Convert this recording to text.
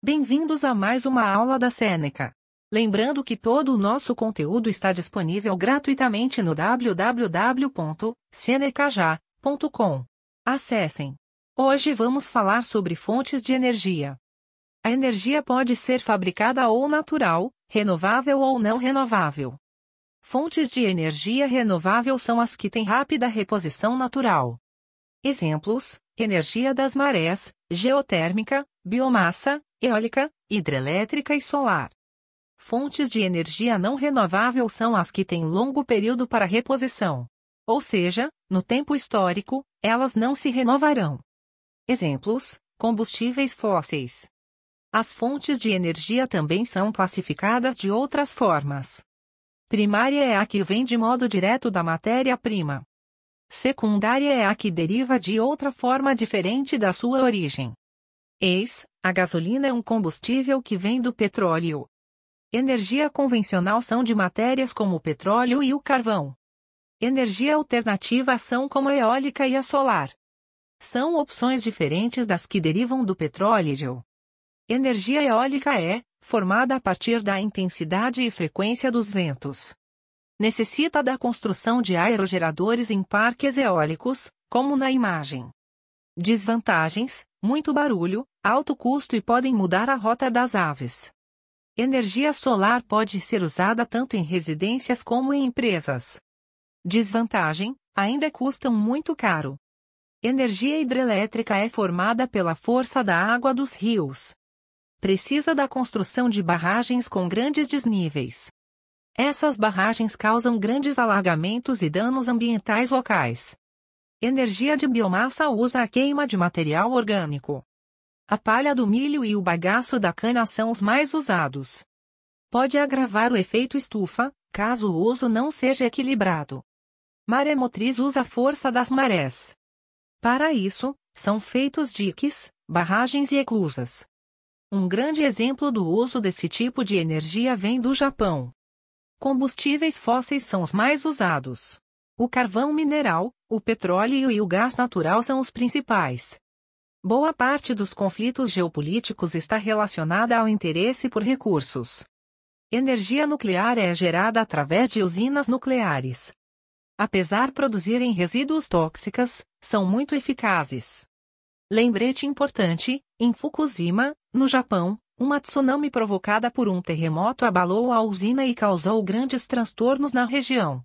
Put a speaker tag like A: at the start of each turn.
A: Bem-vindos a mais uma aula da Seneca. Lembrando que todo o nosso conteúdo está disponível gratuitamente no www.senecaja.com. Acessem. Hoje vamos falar sobre fontes de energia. A energia pode ser fabricada ou natural, renovável ou não renovável. Fontes de energia renovável são as que têm rápida reposição natural. Exemplos: energia das marés, geotérmica, biomassa, eólica, hidrelétrica e solar. Fontes de energia não renovável são as que têm longo período para reposição. Ou seja, no tempo histórico, elas não se renovarão. Exemplos: combustíveis fósseis. As fontes de energia também são classificadas de outras formas. Primária é a que vem de modo direto da matéria-prima. Secundária é a que deriva de outra forma diferente da sua origem. Eis, a gasolina é um combustível que vem do petróleo. Energia convencional são de matérias como o petróleo e o carvão. Energia alternativa são como a eólica e a solar. São opções diferentes das que derivam do petróleo. Energia eólica é, formada a partir da intensidade e frequência dos ventos. Necessita da construção de aerogeradores em parques eólicos, como na imagem. Desvantagens: muito barulho, alto custo e podem mudar a rota das aves. Energia solar pode ser usada tanto em residências como em empresas. Desvantagem: ainda custam muito caro. Energia hidrelétrica é formada pela força da água dos rios. Precisa da construção de barragens com grandes desníveis. Essas barragens causam grandes alagamentos e danos ambientais locais. Energia de biomassa usa a queima de material orgânico. A palha do milho e o bagaço da cana são os mais usados. Pode agravar o efeito estufa, caso o uso não seja equilibrado. Maremotriz usa a força das marés. Para isso, são feitos diques, barragens e eclusas. Um grande exemplo do uso desse tipo de energia vem do Japão. Combustíveis fósseis são os mais usados. O carvão mineral, o petróleo e o gás natural são os principais. Boa parte dos conflitos geopolíticos está relacionada ao interesse por recursos. Energia nuclear é gerada através de usinas nucleares. Apesar produzirem resíduos tóxicos, são muito eficazes. Lembrete importante: em Fukushima, no Japão, uma tsunami provocada por um terremoto abalou a usina e causou grandes transtornos na região.